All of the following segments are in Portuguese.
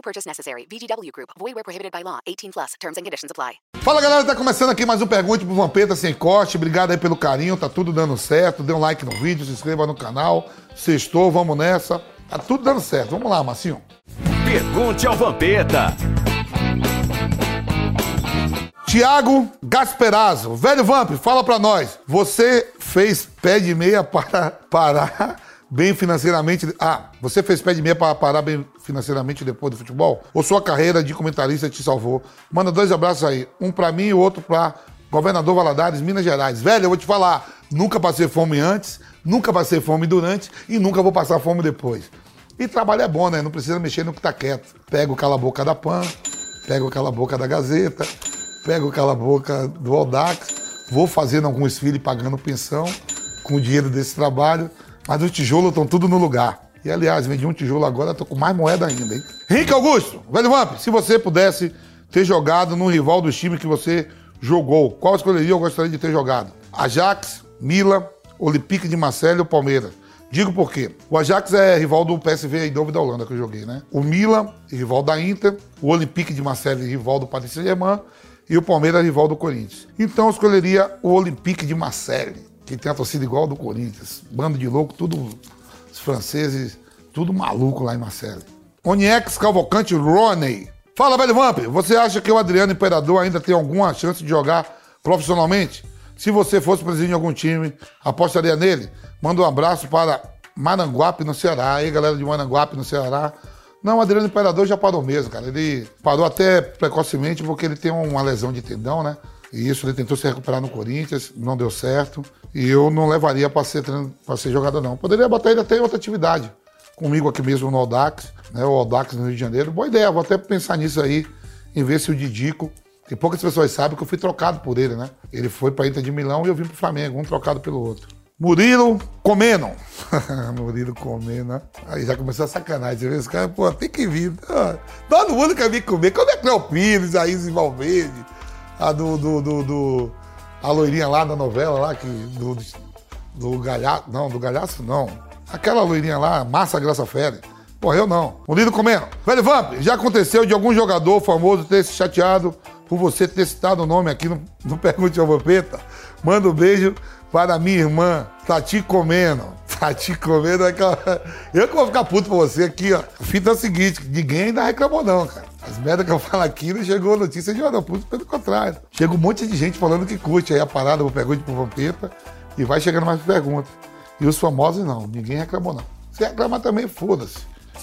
No purchase necessary. VGW Group. Void where prohibited by law. 18 plus. Terms and conditions apply. Fala galera, tá começando aqui mais um Pergunte pro Vampeta Sem Corte. Obrigado aí pelo carinho, tá tudo dando certo. Dê um like no vídeo, se inscreva no canal. Sextou, vamos nessa. Tá tudo dando certo. Vamos lá, Massinho. Pergunte ao Vampeta. Tiago Gasperazzo, velho Vamp, fala pra nós. Você fez pé de meia para parar bem financeiramente? Ah, você fez pé de meia para parar bem financeiramente depois do futebol? Ou sua carreira de comentarista te salvou? Manda dois abraços aí, um pra mim e outro pra Governador Valadares, Minas Gerais. Velho, eu vou te falar, nunca passei fome antes, nunca passei fome durante e nunca vou passar fome depois. E trabalho é bom, né? Não precisa mexer no que tá quieto. Pega o cala-boca da PAN, pega o cala-boca da Gazeta, pego o cala-boca do Audax, vou fazendo alguns filhos pagando pensão com o dinheiro desse trabalho, mas os tijolos estão tudo no lugar. E aliás, vendi um tijolo agora, tô com mais moeda ainda, hein? Henrique Augusto, velho Vamp, se você pudesse ter jogado no rival dos times que você jogou, qual escolheria eu gostaria de ter jogado? Ajax, Mila, Olympique de Marseille ou Palmeiras? Digo por quê. O Ajax é rival do PSV Eindhoven da Holanda que eu joguei, né? O Milan, rival da Inter. O Olympique de Marseille, rival do Paris Saint-Germain e o Palmeiras rival do Corinthians. Então eu escolheria o Olympique de Marseille, que tem a torcida igual do Corinthians. Bando de louco, tudo os franceses, tudo maluco lá em Marseille. Oniex Cavalcante Roney. Fala, velho Vamp, você acha que o Adriano Imperador ainda tem alguma chance de jogar profissionalmente? Se você fosse presidente de algum time, apostaria nele? Manda um abraço para Maranguape, no Ceará. Aí, galera de Maranguape, no Ceará. Não, o Adriano Imperador já parou mesmo, cara. Ele parou até precocemente porque ele tem uma lesão de tendão, né? E isso ele tentou se recuperar no Corinthians, não deu certo. E eu não levaria para ser, pra ser jogador, não. Poderia botar ele até em outra atividade. Comigo aqui mesmo no Audax, né? O Audax no Rio de Janeiro. Boa ideia, vou até pensar nisso aí, em ver se o Didico. Tem poucas pessoas sabem que eu fui trocado por ele, né? Ele foi para Inter de Milão e eu vim pro Flamengo, um trocado pelo outro. Murilo Comeno. Murilo Comeno. Aí já começou a sacanagem. Vê os caras, pô, tem que vir. Todo mundo quer vir comer. Como é que é o Pires, a Isis Valverde, a do, do, do, do, A loirinha lá da novela lá, que. Do, do Galhaço. Não, do Galhaço não. Aquela loirinha lá, Massa Graça Félix. Porra, eu não. Murilo Comeno. Velho Vamp, já aconteceu de algum jogador famoso ter se chateado por você ter citado o nome aqui no, no Pergunte ao Vampeta? Manda um beijo para minha irmã, Tati Comendo. Tati Comendo é aquela. Eu que vou ficar puto pra você aqui, ó. Fita é o seguinte: ninguém ainda reclamou, não, cara. As merdas que eu falo aqui não chegou notícia de hora puto, pelo contrário. Chega um monte de gente falando que curte aí a parada, vou perguntar pro Vampeta e vai chegando mais perguntas. E os famosos não, ninguém reclamou, não. Se reclamar também, foda-se.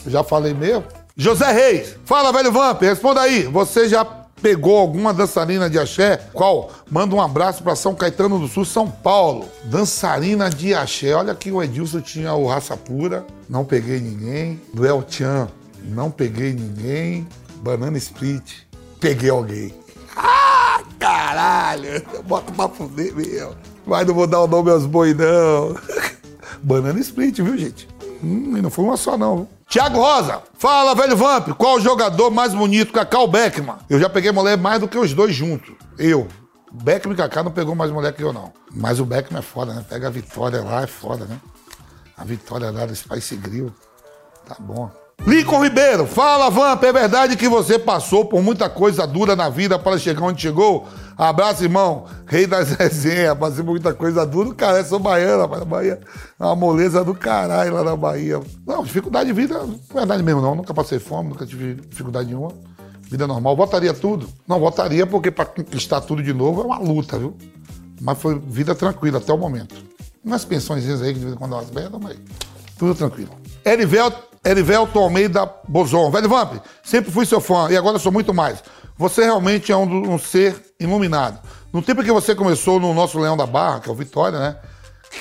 Eu já falei mesmo. José Reis, fala, velho Vamp, responda aí. Você já pegou alguma dançarina de axé? Qual? Manda um abraço para São Caetano do Sul, São Paulo. Dançarina de axé. Olha que o Edilson tinha o Raça Pura, não peguei ninguém. Do El Chan, não peguei ninguém. Banana Split, peguei alguém. Ah, caralho! Bota pra fuder mesmo. Mas não vou dar o nome aos boi, não. Banana Split, viu, gente? Hum, e não foi uma só, não. Tiago Rosa, fala, velho Vamp, qual o jogador mais bonito? Cacá ou Beckman? Eu já peguei mulher mais do que os dois juntos. Eu. Beckman e Cacá não pegou mais mulher que eu, não. Mas o Beckman é foda, né? Pega a vitória lá, é foda, né? A vitória lá do Spice Grill. Tá bom. Lincoln Ribeiro, fala, Vamp, é verdade que você passou por muita coisa dura na vida para chegar onde chegou? Abraço, irmão. Rei das resenhas. Passei por muita coisa dura. Cara, eu sou baiano, a Bahia é uma moleza do caralho lá na Bahia. Não, dificuldade de vida, não é verdade mesmo, não. Nunca passei fome, nunca tive dificuldade nenhuma. Vida normal. Votaria tudo? Não, votaria porque para conquistar tudo de novo é uma luta, viu? Mas foi vida tranquila até o momento. Umas pensões aí que de vez em quando elas merda, mas tudo tranquilo. Erivel, Erivelto Almeida Bozon. Velho Vamp, sempre fui seu fã e agora sou muito mais. Você realmente é um, um ser iluminado. No tempo que você começou no nosso Leão da Barra, que é o Vitória, né?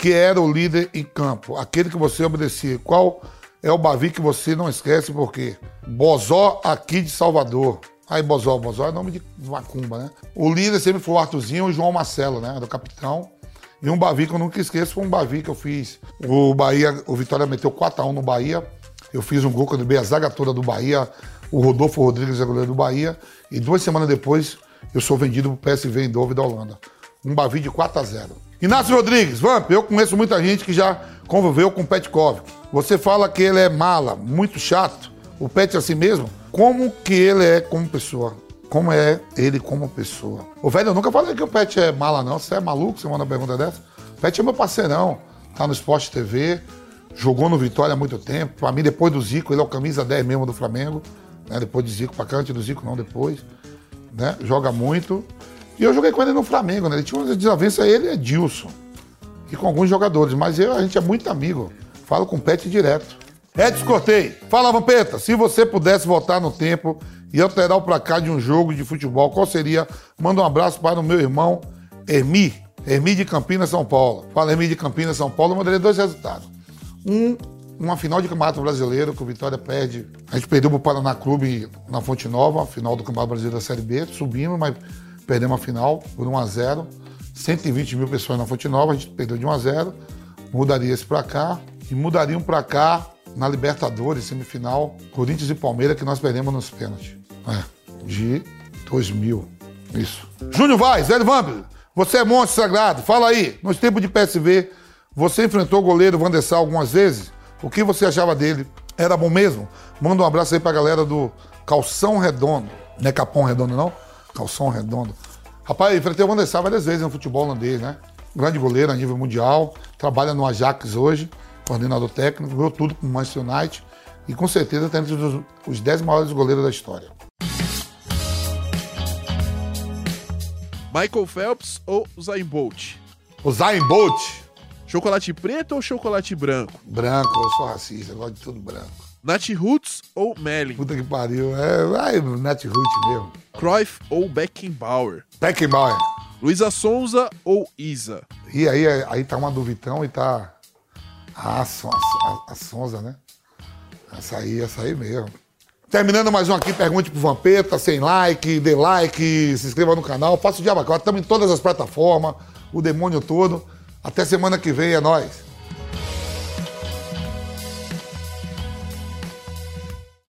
Que era o líder em campo, aquele que você obedecia. Qual é o Bavi que você não esquece, porque Bozó aqui de Salvador. Aí, Bozó, Bozó é nome de macumba, né? O líder sempre foi o Arthurzinho e o João Marcelo, né? Do capitão. E um Bavi que eu nunca esqueço foi um Bavi que eu fiz. O Bahia, o Vitória meteu 4x1 no Bahia. Eu fiz um gol quando eu a zaga toda do Bahia. O Rodolfo Rodrigues é goleiro do Bahia. E duas semanas depois, eu sou vendido pro PSV em Dove da Holanda. Um Bavi de 4 a 0 Inácio Rodrigues, Vamp, eu conheço muita gente que já conviveu com o Petkov. Você fala que ele é mala, muito chato. O Pet é assim mesmo? Como que ele é como pessoa? Como é ele como pessoa? O velho, eu nunca falei que o Pet é mala, não. Você é maluco? Você manda uma pergunta dessa? O Pet é meu parceirão. Tá no Esporte TV, jogou no Vitória há muito tempo. Pra mim, depois do Zico, ele é o camisa 10 mesmo do Flamengo. Né? Depois do Zico, pra cá, antes do Zico, não, depois. Né? Joga muito. E eu joguei com ele no Flamengo, né? Ele tinha uma desavença, ele é Dilson. E com alguns jogadores, mas eu, a gente é muito amigo. Falo com o Pet direto. Edson Cortei, fala Vampeta, se você pudesse voltar no tempo e alterar o placar de um jogo de futebol, qual seria? Manda um abraço para o meu irmão Ermi, Ermi de Campinas, São Paulo. Fala Ermi de Campinas, São Paulo, eu mandaria dois resultados. Um, uma final de Campeonato Brasileiro, que o Vitória perde. A gente perdeu para o Paraná Clube na Fonte Nova, final do Campeonato Brasileiro da Série B, subimos, mas perdemos a final por 1 a 0 120 mil pessoas na Fonte Nova, a gente perdeu de 1 a 0 mudaria esse cá e mudariam para cá na Libertadores, semifinal, Corinthians e Palmeiras, que nós perdemos nos pênaltis. É, de 2000. Isso. Júnior Vaz, Velho Vamp, você é monstro sagrado. Fala aí, nos tempos de PSV, você enfrentou o goleiro Vandessal algumas vezes? O que você achava dele? Era bom mesmo? Manda um abraço aí pra galera do Calção Redondo. Não é Capão Redondo, não? Calção Redondo. Rapaz, enfrentei o Vandessal várias vezes no futebol holandês, né? Grande goleiro a nível mundial, trabalha no Ajax hoje coordenador técnico, ganhou tudo com o Manchester United e com certeza está entre os, os 10 maiores goleiros da história. Michael Phelps ou Usain Bolt? Usain Bolt. Chocolate preto ou chocolate branco? Branco, eu sou racista, eu gosto de tudo branco. Nat Roots ou Melling? Puta que pariu, é, vai Nat Roots mesmo. Cruyff ou Beckenbauer? Beckenbauer. Luísa Sonza ou Isa? E aí, aí tá uma duvidão e tá ah, a, a, a Sonza, né? Essa aí, essa aí mesmo. Terminando mais um aqui, pergunte pro Vampeta, sem like, dê like, se inscreva no canal, faça o diabo estamos em todas as plataformas, o demônio todo. Até semana que vem, é nóis.